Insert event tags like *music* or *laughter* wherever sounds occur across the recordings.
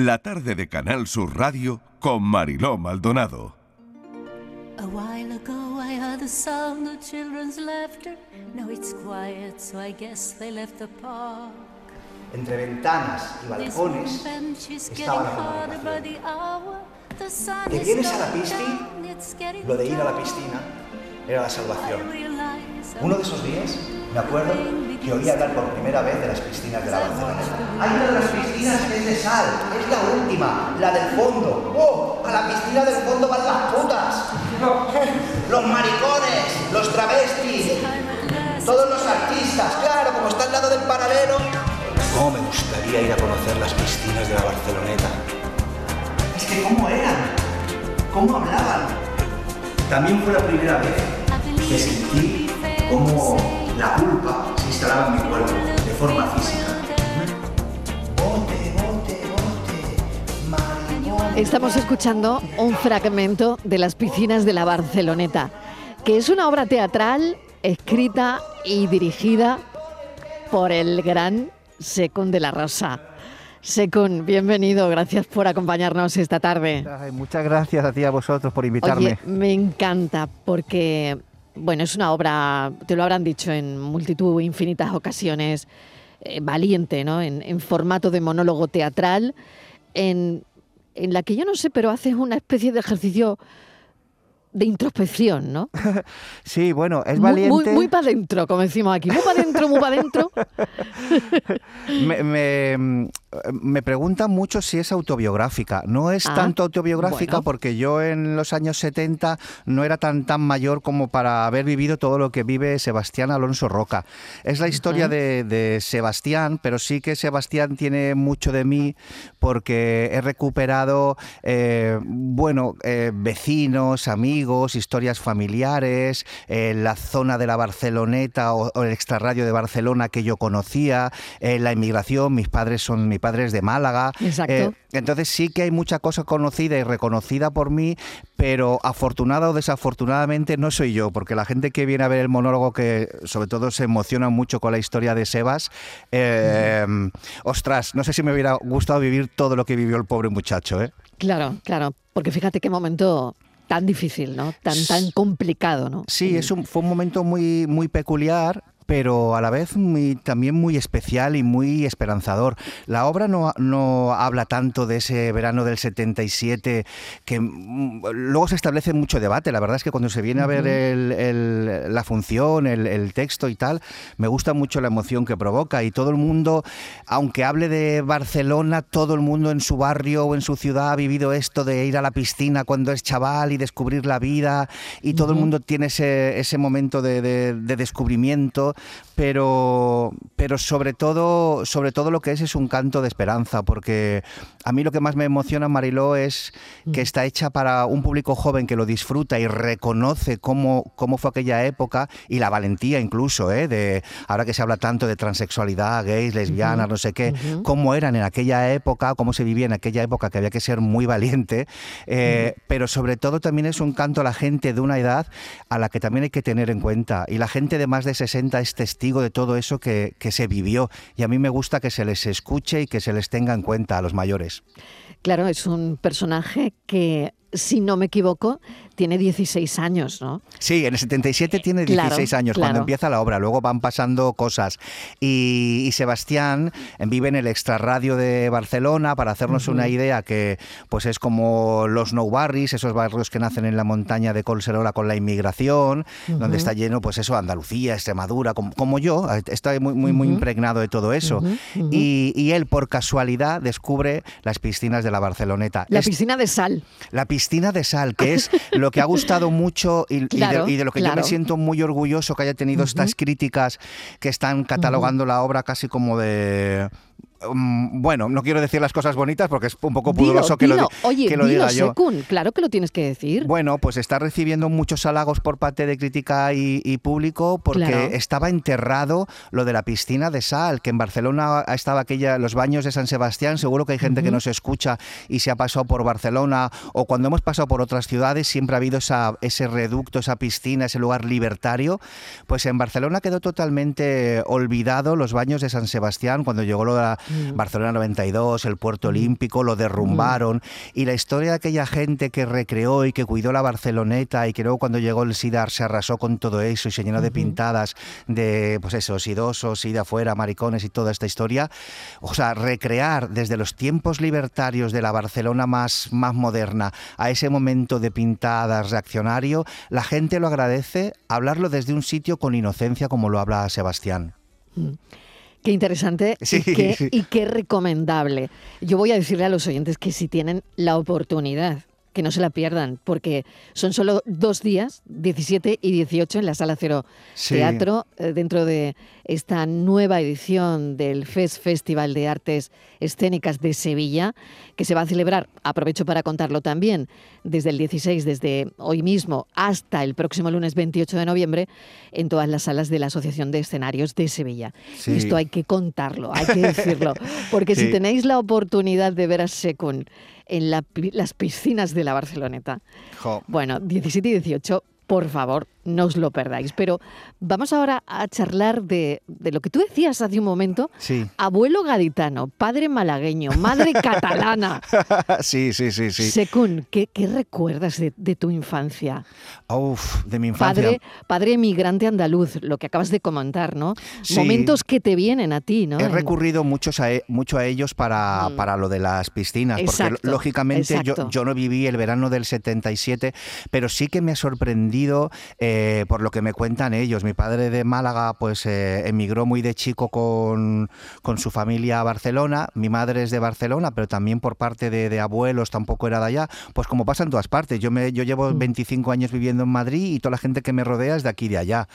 La tarde de Canal Sur Radio con Mariló Maldonado. A while ago I heard the sound of children's laughter. Now it's quiet, so I guess they left the park. Entre ventanas y balcones estaba la comunicación. ¿Te vienes a la going pisci? down, it's getting Lo de ir a la piscina era la salvación. Uno de esos días me acuerdo que oí hablar por primera vez de las piscinas de la Barceloneta. Hay una de las piscinas que es de sal, es la última, la del fondo. ¡Oh! A la piscina del fondo van las putas. *laughs* Los maricones, los travestis, todos los artistas, claro, como está al lado del paralelo. ¿Cómo me gustaría ir a conocer las piscinas de la Barceloneta? Es que cómo eran, cómo hablaban. También fue la primera vez que sentí cómo la culpa se instalaba en mi cuerpo de forma física. Bote, bote, bote, maricón. Estamos escuchando un fragmento de Las piscinas de la Barceloneta, que es una obra teatral escrita y dirigida por el gran Secund de la Rosa. Secund, bienvenido, gracias por acompañarnos esta tarde. Muchas gracias a ti y a vosotros por invitarme. Oye, me encanta porque, bueno, es una obra, te lo habrán dicho en multitud, infinitas ocasiones, eh, valiente, ¿no? En, en formato de monólogo teatral, en, en la que yo no sé, pero haces una especie de ejercicio de introspección, ¿no? *laughs* Sí, bueno, es Muy- valiente. Muy, muy, para adentro, como decimos aquí. Muy para adentro, muy para adentro. *laughs* me, me- me preguntan mucho si es autobiográfica. No es Ah, tanto autobiográfica bueno. porque yo en los años 70 no era tan, tan mayor como para haber vivido todo lo que vive Sebastián Alonso Roca. Es la historia de, de Sebastián, pero sí que Sebastián tiene mucho de mí porque he recuperado, eh, bueno, eh, vecinos, amigos, historias familiares, eh, la zona de la Barceloneta o, o el extrarradio de Barcelona que yo conocía, la inmigración, mis padres son mi padre es de Málaga. Exacto. Eh, entonces sí que hay mucha cosa conocida y reconocida por mí, pero afortunada o desafortunadamente no soy yo, porque la gente que viene a ver el monólogo, que sobre todo se emociona mucho con la historia de Sebas, eh, ostras, no sé si me hubiera gustado vivir todo lo que vivió el pobre muchacho. ¿eh? Claro, claro. Porque fíjate qué momento tan difícil, ¿no? Tan, tan complicado, ¿no? Sí, es un, fue un momento muy, muy peculiar pero a la vez muy, también muy especial y muy esperanzador. La obra no, no habla tanto de ese verano del 77, que mm, luego se establece mucho debate. La verdad es que cuando se viene a ver el- el- la función, el, el texto y tal, me gusta mucho la emoción que provoca. Y todo el mundo, aunque hable de Barcelona, todo el mundo en su barrio o en su ciudad ha vivido esto de ir a la piscina cuando es chaval y descubrir la vida. Y todo el mundo tiene ese, ese momento de, de- de descubrimiento, pero, pero sobre, todo, sobre todo lo que es es un canto de esperanza, porque a mí lo que más me emociona, Mariló, es que está hecha para un público joven que lo disfruta y reconoce cómo, cómo fue aquella época y la valentía incluso, ¿eh? de ahora que se habla tanto de transexualidad, gays, lesbianas, no sé qué, cómo eran en aquella época, cómo se vivía en aquella época, que había que ser muy valiente, eh, pero sobre todo también es un canto a la gente de una edad a la que también hay que tener en cuenta. Y la gente de más de 60 es testigo de todo eso que, que se vivió. Y a mí me gusta que se les escuche y que se les tenga en cuenta a los mayores. Claro, es un personaje que, si no me equivoco, tiene 16 años, ¿no? Sí, en el 77 tiene Claro, 16 años cuando claro. empieza la obra, luego van pasando cosas. Y, y Sebastián vive en el extrarradio de Barcelona, para hacernos una idea que pues es como los no barris, esos barrios que nacen en la montaña de Colserola con la inmigración, donde está lleno pues eso, Andalucía, Extremadura, como, como yo, está muy, muy, muy impregnado de todo eso. Y, y él, por casualidad, descubre las piscinas de la Barceloneta. La Es- piscina de sal. la piscina de sal, que es lo *laughs* que ha gustado mucho y, y de- Claro, y de, lo que yo me siento muy orgulloso que haya tenido estas críticas que están catalogando la obra casi como de... mm, Bueno, no quiero decir las cosas bonitas porque es un poco Dilo, pudoroso que, lo, dilo. Oye, que lo dilo, diga yo. Sekun, claro que lo tienes que decir. Bueno, pues está recibiendo muchos halagos por parte de crítica y, y público porque Claro. estaba enterrado lo de la piscina de sal, que en Barcelona estaba aquella, los baños de San Sebastián, seguro que hay gente que nos escucha y se ha pasado por Barcelona o cuando hemos pasado por otras ciudades siempre ha habido esa, ese reducto, esa piscina, ese lugar libertario. Pues en Barcelona quedó totalmente olvidado los baños de San Sebastián cuando llegó lo de la, mm. Barcelona 92, el puerto mm. olímpico, lo derrumbaron. Y la historia de aquella gente que recreó y que cuidó la Barceloneta y que luego cuando llegó el SIDAR se arrasó con todo eso y se llenó de pintadas de, pues eso, sidosos, de afuera, maricones y toda esta historia. O sea, recrear desde los tiempos libertarios de la Barcelona más, más moderna a ese momento de pintadas reaccionario, la gente lo agradece hablarlo desde un sitio con inocencia como lo habla Sebastián. Mm. Qué interesante y, qué, recomendable. Yo voy a decirle a los oyentes que si tienen la oportunidad que no se la pierdan, porque son solo dos días, 17 y 18, en la Sala Cero Teatro, eh, dentro de esta nueva edición del FES Festival de Artes Escénicas de Sevilla, que se va a celebrar, aprovecho para contarlo también, desde el 16, desde hoy mismo hasta el próximo lunes 28 de noviembre, en todas las salas de la Asociación de Escenarios de Sevilla. Esto hay que contarlo, hay que decirlo, porque *laughs* si tenéis la oportunidad de ver a Secund en las piscinas de la Barceloneta, bueno, 17 y 18, por favor, no os lo perdáis. Pero vamos ahora a charlar de, lo que tú decías hace un momento. Sí. Abuelo gaditano, padre malagueño, madre *laughs* catalana. sí, sí, sí, sí. Secún, ¿qué, recuerdas de, tu infancia? Uf, de mi infancia. Padre, padre emigrante andaluz, lo que acabas de comentar, ¿no? Momentos que te vienen a ti, ¿no? He recurrido muchos a, e, mucho a ellos para, mm. para lo de las piscinas, porque lógicamente yo, yo, no viví el verano del 77, pero sí que me ha sorprendido... Eh, eh, por lo que me cuentan ellos. Mi padre de Málaga pues eh, emigró muy de chico con, su familia a Barcelona, mi madre es de Barcelona, pero también por parte de, abuelos tampoco era de allá, pues como pasa en todas partes. Yo, me, yo llevo 25 mm. años viviendo en Madrid y toda la gente que me rodea es de aquí y de allá.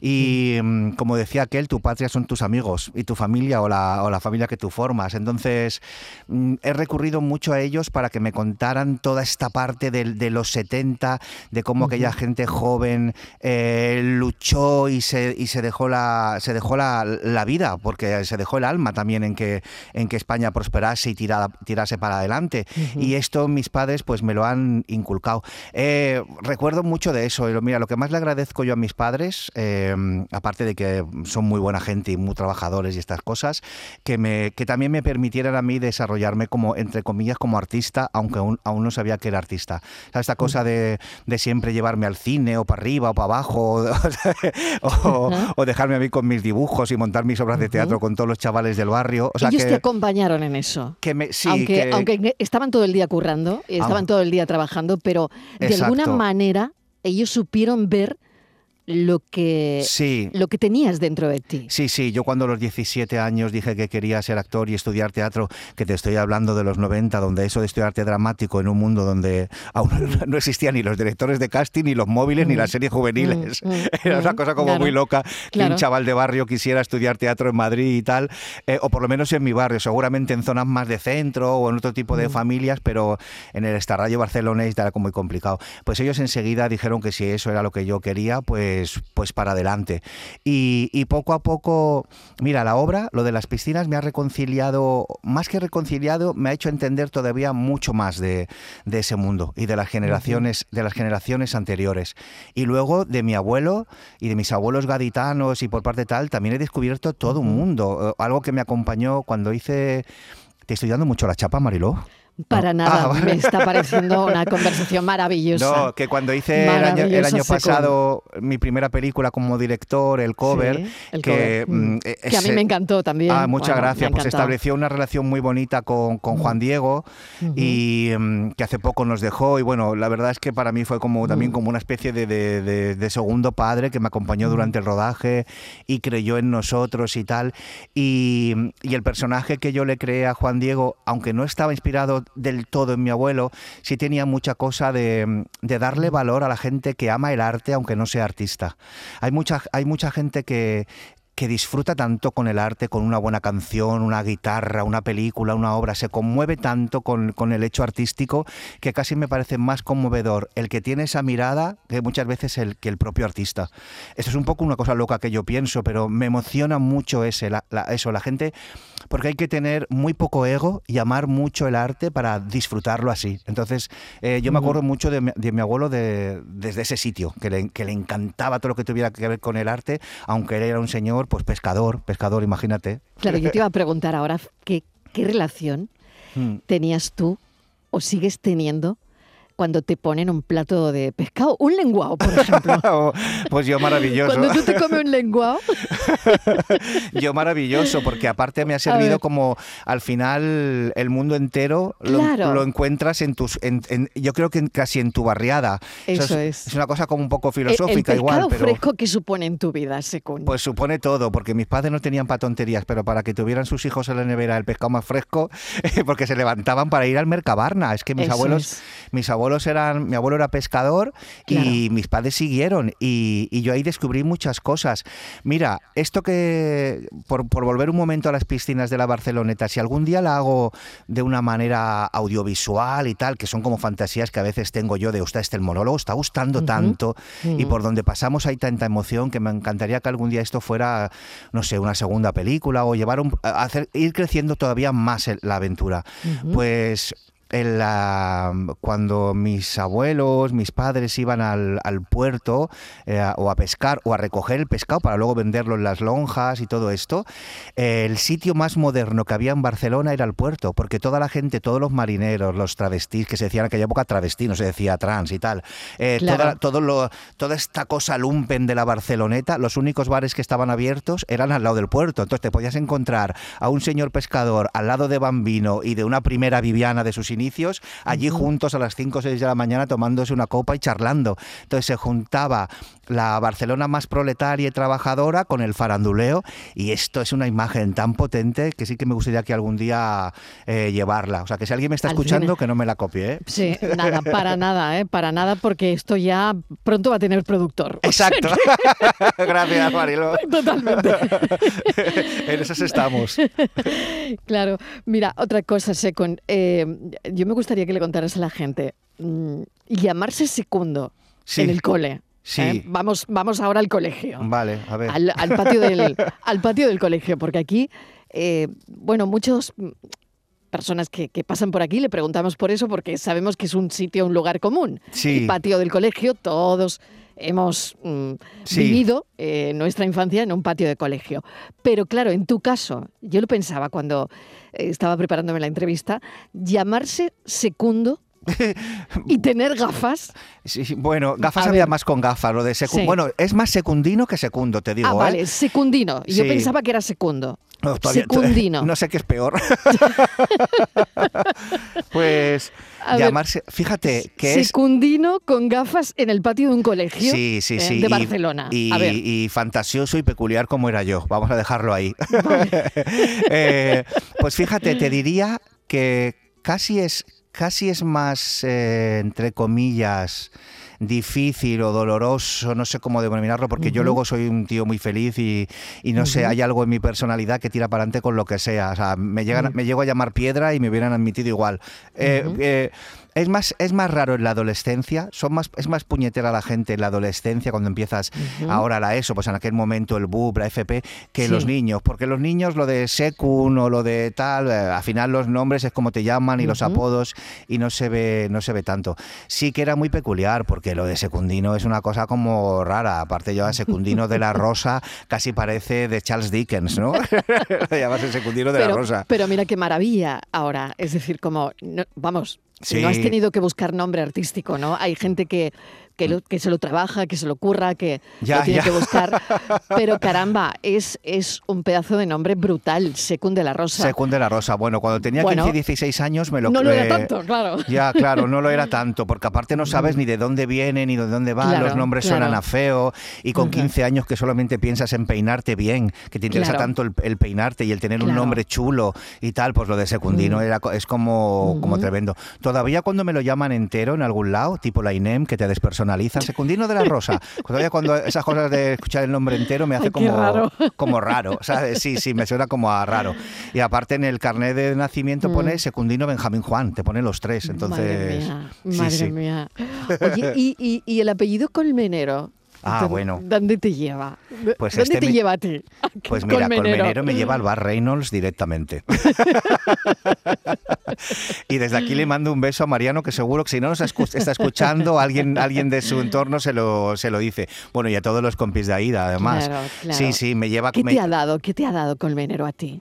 Y mm, como decía aquel, tu patria son tus amigos y tu familia o la, o la familia que tú formas. Entonces mm, he recurrido mucho a ellos para que me contaran toda esta parte de, de los 70, de cómo aquella gente joven eh, luchó y se, y se dejó, la, se dejó la, vida, porque se dejó el alma también en que, en que España prosperase y tirase para adelante. Y esto mis padres pues me lo han inculcado. Eh, recuerdo mucho de eso. Mira, lo que más le agradezco yo a mis padres, eh, aparte de que son muy buena gente y muy trabajadores y estas cosas, que, me, que también me permitieran a mí desarrollarme como, entre comillas, como artista, aunque aún, aún no sabía que era artista. esta cosa de, de siempre llevarme al cine o para arriba para abajo, *laughs* o, dejarme a mí con mis dibujos y montar mis obras de teatro con todos los chavales del barrio. O sea, Ellos te acompañaron en eso. Que me, sí, aunque, aunque estaban todo el día currando, estaban todo el día trabajando, pero de alguna manera ellos supieron ver lo que, sí. lo que tenías dentro de ti. Sí, sí, yo cuando a los 17 años dije que quería ser actor y estudiar teatro, que te estoy hablando de los 90, donde eso de estudiarte dramático en un mundo donde aún *laughs* no existían ni los directores de casting, ni los móviles, ni las series juveniles. Mm, mm, *laughs* Era una mm, cosa como muy loca que un chaval de barrio quisiera estudiar teatro en Madrid y tal, eh, o por lo menos en mi barrio, seguramente en zonas más de centro o en otro tipo de familias, pero en el Estarrayo barcelonés era como muy complicado. Pues ellos enseguida dijeron que si eso era lo que yo quería, pues pues, pues, para adelante. Y, poco a poco, mira, la obra, lo de las piscinas, me ha reconciliado, más que reconciliado, me ha hecho entender todavía mucho más de, ese mundo y de las generaciones, de las generaciones anteriores. Y luego de mi abuelo y de mis abuelos gaditanos y por parte tal, también he descubierto todo un mundo. Eh, algo que me acompañó cuando hice. Te estoy dando mucho la chapa, Mariló. Para nada, ah, me está pareciendo una *laughs* conversación maravillosa. No, que cuando hice el año, pasado mi primera película como director, el cover, que, mm, e, que a mí me encantó también. Ah, muchas gracias. Pues estableció una relación muy bonita con, con Juan Diego y mm, que hace poco nos dejó. Y bueno, la verdad es que para mí fue como también como una especie de, de, segundo padre que me acompañó durante el rodaje y creyó en nosotros y tal. Y, y el personaje que yo le creé a Juan Diego, aunque no estaba inspirado del todo en mi abuelo, sí tenía mucha cosa de, darle valor a la gente que ama el arte aunque no sea artista. Hay hay mucha gente que, que disfruta tanto con el arte, con una buena canción, una guitarra, una película, una obra, se conmueve tanto con, con, el hecho artístico que casi me parece más conmovedor el que tiene esa mirada que muchas veces el, que el propio artista. Esto es un poco una cosa loca que yo pienso, pero me emociona mucho ese, eso, la gente, porque hay que tener muy poco ego y amar mucho el arte para disfrutarlo así. Entonces, eh, yo me acuerdo mucho de mi, abuelo de, desde ese sitio, que le, que le encantaba todo lo que tuviera que ver con el arte, aunque él era un señor pues pescador, pescador, imagínate. Claro, yo te iba a *laughs* preguntar ahora qué, qué relación Mm. tenías tú o sigues teniendo cuando te ponen un plato de pescado, un lenguado, por ejemplo. *laughs* pues yo maravilloso. Cuando tú te comes un lenguado, *laughs* Yo maravilloso, porque aparte me ha servido como al final el mundo entero lo, Claro. lo encuentras en tus, en- en- yo creo que casi en tu barriada. Eso es. Es una cosa como un poco el, el filosófica pescado igual, pero fresco que supone en tu vida, Secund. pues supone todo, porque mis padres no tenían para tonterías, pero para que tuvieran sus hijos en la nevera el pescado más fresco, *laughs* porque se levantaban para ir al Mercabarna. Es que mis Eso abuelos, es. mis abuelos eran, mi abuelo era pescador y mis padres siguieron y, y yo ahí descubrí muchas cosas. Mira, esto que, por, por volver un momento a las piscinas de la Barceloneta, si algún día la hago de una manera audiovisual y tal, que son como fantasías que a veces tengo yo de, usted este el monólogo está gustando tanto y Ujú. por donde pasamos hay tanta emoción que me encantaría que algún día esto fuera, no sé, una segunda película o llevar un, hacer, ir creciendo todavía más la aventura. Pues en la- cuando mis abuelos, mis padres iban al, al puerto eh, o a pescar o a recoger el pescado para luego venderlo en las lonjas y todo esto, eh, el sitio más moderno que había en Barcelona era el puerto, porque toda la gente, todos los marineros, los travestis, que se decían en aquella época travesti, no se decía trans y tal, eh, Claro. toda, todo lo- toda esta cosa lumpen de la Barceloneta, los únicos bares que estaban abiertos eran al lado del puerto. Entonces te podías encontrar a un señor pescador al lado de Bambino y de una primera Viviana de sus inicios, allí juntos a las 5 o 6 de la mañana tomándose una copa y charlando. Entonces se juntaba la Barcelona más proletaria y trabajadora con el faranduleo y esto es una imagen tan potente que sí que me gustaría que algún día eh, llevarla. O sea, que si alguien me está Al escuchando, cine. que no me la copie. ¿eh? Sí, nada, para *laughs* nada, ¿eh? Para nada, porque esto ya pronto va a tener productor. Exacto. *laughs* Gracias, Marilo. Totalmente. *laughs* en esas estamos. Claro. Mira, otra cosa, Secund. eh, yo me gustaría que le contaras a la gente. mm, llamarse segundo Sí. en el cole. Sí. ¿eh? Vamos, vamos ahora al colegio. Vale, a ver. al, al patio del, *laughs* al patio del colegio, porque aquí, eh, bueno, muchas personas que, que pasan por aquí le preguntamos por eso, porque sabemos que es un sitio, un lugar común. Sí. El patio del colegio, todos hemos mm, Sí. vivido eh, nuestra infancia en un patio de colegio. Pero claro, en tu caso, yo lo pensaba cuando estaba preparándome la entrevista, llamarse segundo *laughs* y tener gafas. Sí, bueno, gafas A había ver. más con gafas, lo de Sí. Bueno, es más secundino que secundo, te digo, ah, ¿eh? vale, secundino. Yo Sí. pensaba que era segundo. No, todavía- Secundino. *laughs* No sé qué es peor. *laughs* pues A ver, llamarse, fíjate que es Secundino con gafas en el patio de un colegio Sí, sí, eh, de y- Barcelona. Y, a ver, y fantasioso y peculiar como era yo. Vamos a dejarlo ahí. Eh, pues fíjate, te diría que casi es, casi es más, eh, entre comillas, difícil o doloroso, no sé cómo denominarlo, porque yo luego soy un tío muy feliz y, y no sé, hay algo en mi personalidad que tira para adelante con lo que sea. O sea, me, llegan, Ujú. me llego a llamar piedra y me hubieran admitido igual. Eh, eh, es más, es más raro en la adolescencia, son más, es más puñetera la gente en la adolescencia cuando empiezas ahora la ESO, pues en aquel momento el BUP, la FP, que Sí. los niños, porque los niños lo de secun o lo de tal, eh, al final los nombres es como te llaman y los apodos y no se ve, no se ve tanto. Sí que era muy peculiar, porque lo de secundino es una cosa como rara, aparte yo a secundino de la *laughs* Rosa casi parece de Charles Dickens, ¿no? *laughs* *laughs* Lo llamas el secundino de la Rosa. pero mira qué maravilla ahora. Es decir, como, no- vamos, Sí. no has tenido que buscar nombre artístico, ¿no? Hay gente que, que, lo- que se lo trabaja, que se lo curra, que Ya, lo tiene ya. que buscar. *laughs* Pero caramba, es, es un pedazo de nombre brutal, Secund de la Rosa. Secund de la Rosa. Bueno, cuando tenía Bueno, 15 y 16 años me lo no lo era tanto, claro. Ya, claro, no lo era *laughs* tanto, porque aparte no sabes ni de dónde viene, ni de dónde van, Claro, los nombres claro. suenan a feo, y con Ujú. 15 años que solamente piensas en peinarte bien, que te interesa Claro. tanto el, el peinarte y el tener un nombre chulo y tal, pues lo de secundino Mm. era, es como, como tremendo. Todavía cuando me lo llaman entero en algún lado, tipo la INEM, que te despersonaliza, secundino de la Rosa, todavía cuando esas cosas de escuchar el nombre entero me hace Ay, como raro. como raro, ¿sabes? Sí, sí, me suena como a raro. Y aparte en el carnet de nacimiento Mm. pone Secundino Benjamín Juan, te pone los tres, entonces... madre mía, sí, madre sí. mía. Oye, ¿y, y, y el apellido Colmenero? Ah, ¿Dó- bueno. ¿Dónde te lleva? Pues ¿Dónde este te me- lleva a ti? Pues *laughs* mira, Colmenero me lleva al bar Reynolds directamente. *laughs* y desde aquí le mando un beso a Mariano, que seguro que si no nos está escuchando, alguien, alguien de su entorno se lo, se lo dice. Bueno, y a todos los compis de Aida, además. Sí, sí, me lleva... ¿Qué te ha dado? ¿Qué te ha dado Colmenero a ti?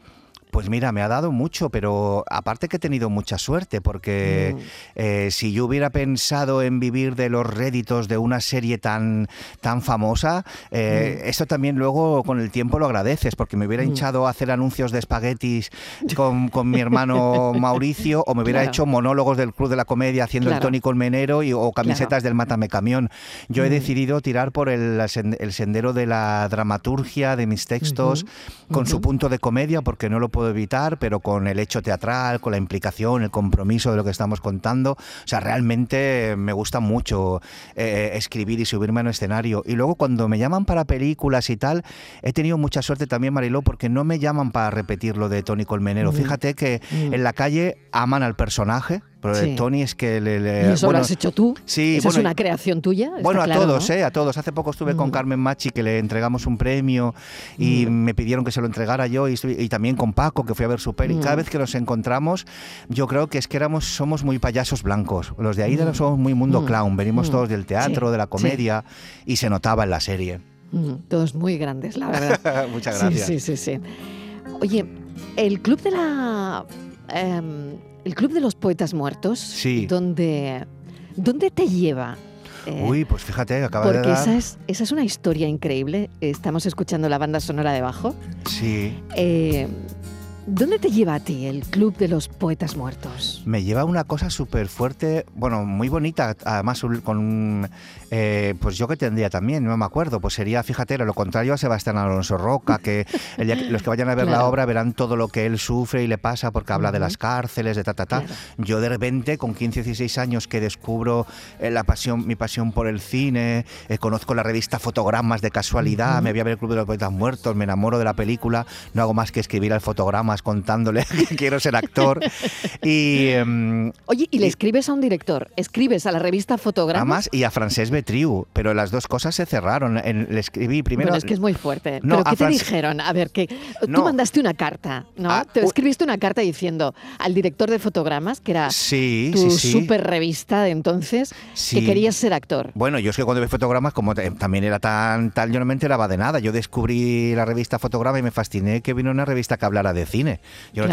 Pues mira, me ha dado mucho, pero aparte que he tenido mucha suerte, porque mm. eh, si yo hubiera pensado en vivir de los réditos de una serie tan, tan famosa, eh, mm. esto también luego con el tiempo lo agradeces, porque me hubiera mm. hinchado a hacer anuncios de espaguetis *laughs* con, mi hermano Mauricio, o me hubiera hecho monólogos del Club de la Comedia haciendo el Tony Colmenero y, o camisetas del Mátame Camión. Yo he decidido tirar por el, el, sendero de la dramaturgia de mis textos, con su punto de comedia, porque no lo puedo evitar, pero con el hecho teatral, con la implicación, el compromiso de lo que estamos contando. O sea, realmente me gusta mucho eh, escribir y subirme a un escenario. Y luego cuando me llaman para películas y tal, he tenido mucha suerte también, Mariló, porque no me llaman para repetir lo de Tony Colmenero. Mm. Fíjate que mm. en la calle aman al personaje pero Tony es que le... ¿Y eso lo has hecho tú? Sí. ¿Eso es una creación tuya? bueno, a todos, ¿eh? A todos. Hace poco estuve con mm. Carmen Machi, que le entregamos un premio y mm. me pidieron que se lo entregara yo y, también con Paco, que fui a ver su peli. Cada mm. vez que nos encontramos, yo creo que es que éramos, somos muy payasos blancos. Los de ahí somos muy mundo clown. Venimos todos del teatro, de la comedia y se notaba en la serie. Todos muy grandes, la verdad. *laughs* Muchas gracias. Sí, sí, sí, Oye, el club de la... Em, el Club de los Poetas Muertos, sí. ¿dónde, ¿dónde te lleva? Eh, Uy, pues fíjate, acaba de dar... Porque esa es, esa es una historia increíble. Estamos escuchando la banda sonora debajo. Sí. Eh, ¿Dónde te lleva a ti el Club de los Poetas Muertos? Me lleva una cosa súper fuerte, bueno, muy bonita, además con eh, pues yo que tendría también, no me acuerdo, pues sería, fíjate, lo contrario a Sebastián Alonso Roca, que *laughs* los que vayan a ver la obra verán todo lo que él sufre y le pasa porque habla de las cárceles, de ta, ta, ta. Yo de repente, con 15, 16 años que descubro eh, la pasión, mi pasión por el cine, eh, conozco la revista Fotogramas de casualidad, me voy a ver el Club de los Poetas Muertos, me enamoro de la película, no hago más que escribir al fotograma contándole *laughs* que quiero ser actor. Y, em, Oye, y le escribes a un director, escribes a la revista Fotogramas. y a Francés Betriu, pero las dos cosas se cerraron. le escribí primero. Bueno, es que es muy fuerte. ¿Pero qué te dijeron? A ver, que tú mandaste una carta, ¿no? Ah, te escribiste una carta diciendo al director de Fotogramas, que era tu super revista de entonces, que querías ser actor. Bueno, yo es que cuando vi Fotogramas, como también era tan tal, yo no me enteraba de nada. Yo descubrí la revista Fotograma y me fasciné que vino una revista que hablara de cine yo,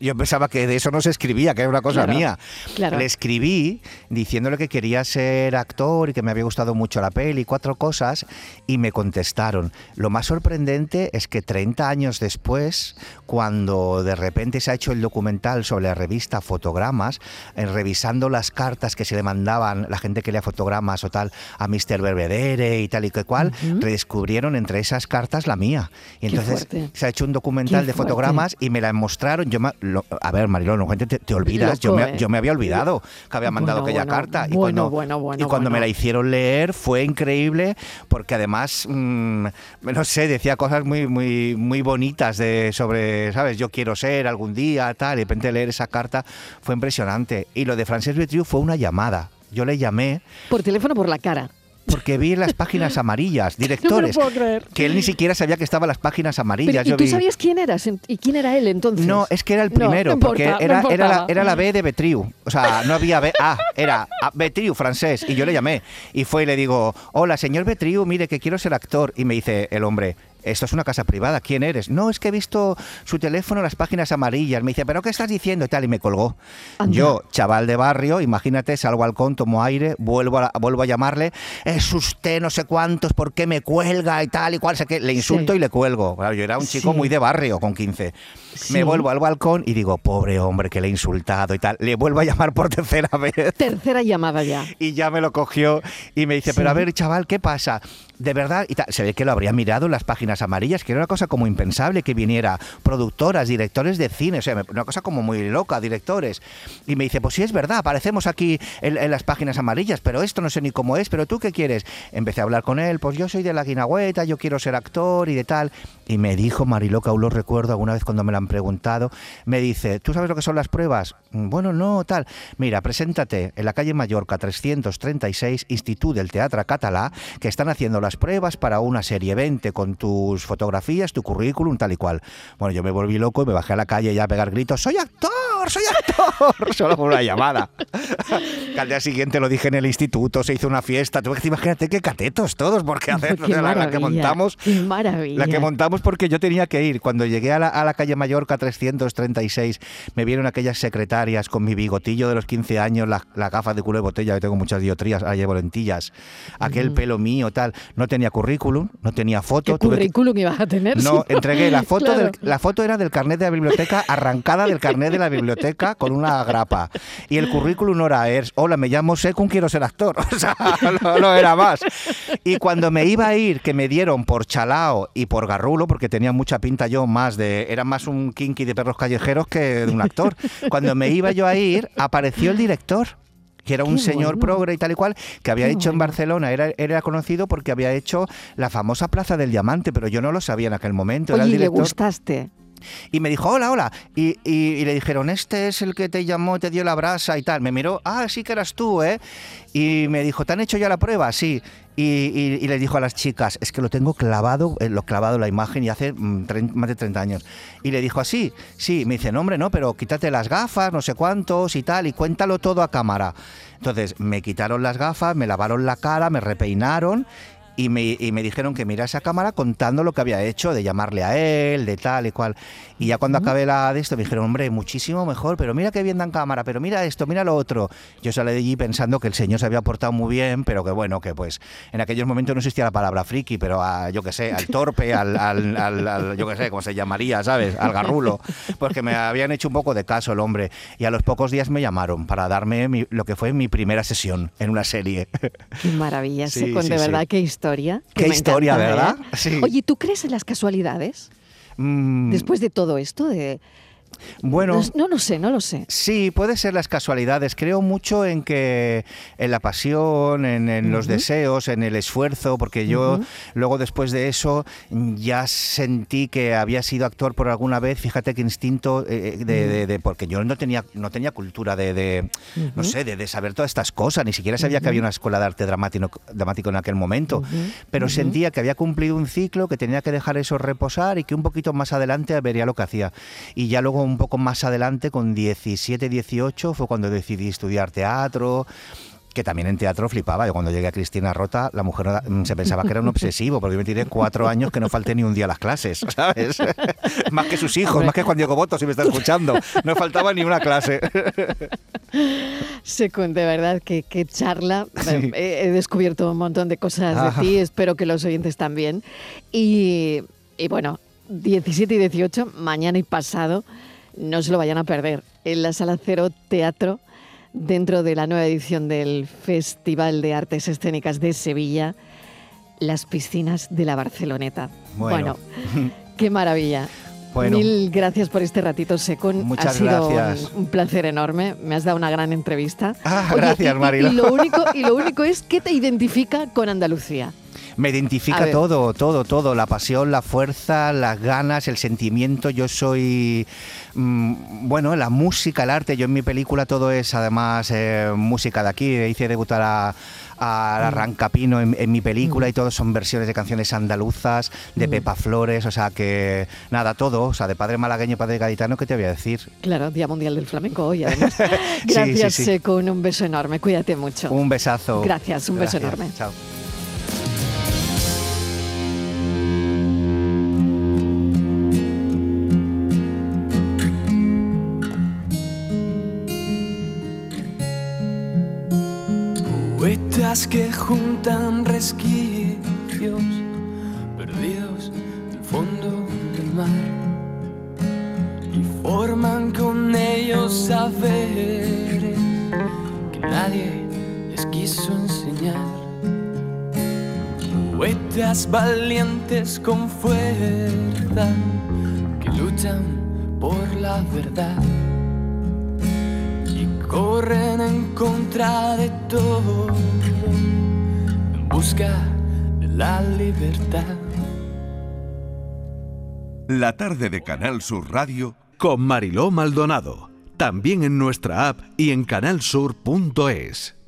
yo pensaba que de eso no se escribía, que era una cosa mía. Le escribí diciéndole que quería ser actor y que me había gustado mucho la peli, cuatro cosas, y me contestaron. Lo más sorprendente es que 30 años después, cuando de repente se ha hecho el documental sobre la revista Fotogramas, en eh, revisando las cartas que se le mandaban la gente que lea fotogramas o tal a Mr. Berbedere y tal y que cual, redescubrieron entre esas cartas la mía. Y entonces se ha hecho un documental de fotogramas y me la mostraron. Yo a ver, Marilón, gente te, olvidas. yo, me, ¿eh? yo me había olvidado que había mandado aquella carta. Y cuando, y cuando me la hicieron leer fue increíble porque además, mm, no sé, decía cosas muy, muy, muy bonitas de, sobre, ¿sabes? Yo quiero ser algún día, tal. Y de repente leer esa carta fue impresionante. Y lo de Frances Betriu fue una llamada. Yo le llamé. Por teléfono por la cara porque vi las páginas *laughs* amarillas, directores, que él ni siquiera sabía que estaban las páginas amarillas. ¿Y tú sabías quién eras y quién era él entonces? No, es que era el primero, porque era, era, la, era, la, B de Betriu. O sea, no había B, A, era Betriu, francés, y yo le llamé. Y fue y le digo, hola, señor Betriu, mire que quiero ser actor. Y me dice el hombre, esto es una casa privada, ¿quién eres? No, es que he visto su teléfono en las páginas amarillas. Me dice, ¿pero qué estás diciendo? Y tal, y me colgó. Yo, chaval de barrio, imagínate, salgo al con, tomo aire, vuelvo a, vuelvo a llamarle, es usted no sé cuántos, ¿por qué me cuelga y tal y cual? sé que le insulto y le cuelgo. yo era un chico muy de barrio con 15. Me vuelvo al balcón y digo, pobre hombre que le he insultado y tal. Le vuelvo a llamar por *laughs* tercera vez. Tercera llamada ya. Y ya me lo cogió y me dice, pero a ver, chaval, ¿qué pasa? De verdad, y se ve que lo habría mirado en las páginas amarillas, que era una cosa como impensable que viniera productoras, directores de cine, o sea, una cosa como muy loca, directores. Y me dice, pues sí es verdad, aparecemos aquí en, las páginas amarillas, pero esto no sé ni cómo es, pero tú qué quieres. Empecé a hablar con él, pues yo soy de la guinagüeta, yo quiero ser actor y de tal. Y me dijo aún lo recuerdo alguna vez cuando me la han preguntado, me dice, ¿tú sabes lo que son las pruebas? Mm, bueno, no, tal. Mira, preséntate en la calle Mallorca 336, Instituto del Teatro Catalá, que están haciendo las pruebas para una serie 20 con tus fotografías, tu currículum, tal y cual. Bueno, yo me volví loco y me bajé a la calle ya a pegar gritos, ¡soy actor! soy actor. *laughs* Solo con una llamada. al día siguiente lo dije en el instituto, se hizo una fiesta. Tuve que imagínate qué catetos todos, porque *laughs* hacer la, que montamos. La que montamos porque yo tenía que ir. Cuando llegué a la, calle Mallorca 336, me vieron aquellas secretarias con mi bigotillo de los 15 años, la, gafas de culo de botella, yo tengo muchas diotrías, ahora llevo lentillas, aquel pelo mío, tal. No tenía currículum, no tenía foto. ¿Qué currículum ibas a tener? No, entregué la *laughs* foto, la foto era del carnet de la biblioteca, arrancada del carnet de la biblioteca con una grapa. Y el currículum no era, es, hola, me llamo Secun, quiero ser actor. *laughs* O sea, no, era más. Y cuando me iba a ir, que me dieron por Chalao y por Garrulo, porque tenía mucha pinta yo más de, era más un kinky de perros callejeros que de un actor. Cuando me iba yo a ir, apareció el director que era un señor progre y tal y cual, que había hecho en Barcelona, era, era conocido porque había hecho la famosa Plaza del Diamante, pero yo no lo sabía en aquel momento. Oye, ¿le gustaste? Y me dijo, hola, hola. Y, le dijeron, este es el que te llamó, te dio la brasa y tal. Me miró, ah, sí que eras tú, ¿eh? Y me dijo, ¿te han hecho ya la prueba? Sí. Y, y, le dijo a las chicas, es que lo tengo clavado, eh, lo clavado la imagen y hace mm, más de 30 años. Y le dijo así, sí, me dice, no hombre, no, pero quítate las gafas, no sé cuántos y tal, y cuéntalo todo a cámara. Entonces me quitaron las gafas, me lavaron la cara, me repeinaron y me, y me, dijeron que mirase a cámara contando lo que había hecho, de llamarle a él, de tal y cual. Y ya cuando acabé la de esto me dijeron, hombre, muchísimo mejor, pero mira qué bien dan cámara, pero mira esto, mira lo otro. Yo salí de allí pensando que el señor se había portado muy bien, pero que bueno, que pues en aquellos momentos no existía la palabra friki, pero a, yo qué sé, al torpe, *laughs* al, al, al, yo qué sé, cómo se llamaría, ¿sabes? Al garrulo. Pues que me habían hecho un poco de caso el hombre. Y a los pocos días me llamaron para darme lo que fue mi primera sesión en una serie. Qué maravilla, *laughs* sí, de verdad, qué historia Qué historia, ¿verdad? Oye, ¿tú crees en las casualidades? Mm. Después de todo esto, de bueno, no, lo sé, no lo sé. Sí, puede ser las casualidades. Creo mucho en que en la pasión, en, los deseos, en el esfuerzo, porque yo luego después de eso ya sentí que había sido actor por alguna vez. Fíjate qué instinto eh, eh, de, porque yo no tenía no tenía cultura de, no sé de, saber todas estas cosas. Ni siquiera sabía que había una escuela de arte dramático, dramático en aquel momento. Pero sentía que había cumplido un ciclo, que tenía que dejar eso reposar y que un poquito más adelante vería lo que hacía. Y ya luego un poco más adelante, con 17, 18, fue cuando decidí estudiar teatro que también en teatro flipaba. Yo cuando llegué a Cristina Rota, la mujer mm, se pensaba que era un *laughs* obsesivo, porque yo me tiré cuatro años que no falté ni un día a las clases, *laughs* ¿sabes? *laughs* más que sus hijos, más que Juan Diego Boto, si me está escuchando. No faltaba ni una clase. Secund, de verdad, que, charla. He, descubierto un montón de cosas de ti, espero que los oyentes también. Y, y bueno, 17 y 18, mañana y pasado, no se lo vayan a perder. En la Sala Cero Teatro, dentro de la nueva edición del Festival de Artes Escénicas de Sevilla, las piscinas de la Barceloneta. Bueno, qué maravilla. *laughs* Mil gracias por este ratito, Secon. Muchas ha sido gracias. Un, placer enorme. Me has dado una gran entrevista. Ah, gracias, Marilo. Y, lo único, y lo *laughs* único es que te identifica con Andalucía. Me identifica todo, todo, todo. La pasión, la fuerza, las ganas, el sentimiento. Yo soy, mm, bueno, la música, el arte. Yo en mi película todo es además eh, música de aquí. Hice debutar a, a Arrancapino en, en, mi película y todo son versiones de canciones andaluzas, de Pepa Flores, o sea que nada, todo, o sea, de padre malagueño, padre gaditano, ¿qué te voy a decir? Claro, Día Mundial del Flamenco hoy además. *laughs* *laughs* Gracias, sí, con un beso enorme, cuídate mucho. Un besazo. Gracias, un beso enorme. Chao. Que juntan resquicios perdidos del fondo del mar y forman con ellos saberes que nadie les quiso enseñar. Poetas valientes con fuerza que luchan por la verdad corren en contra de todo busca de la libertad. La tarde de Canal Sur Radio con Mariló Maldonado, también en nuestra app y en canalsur.es.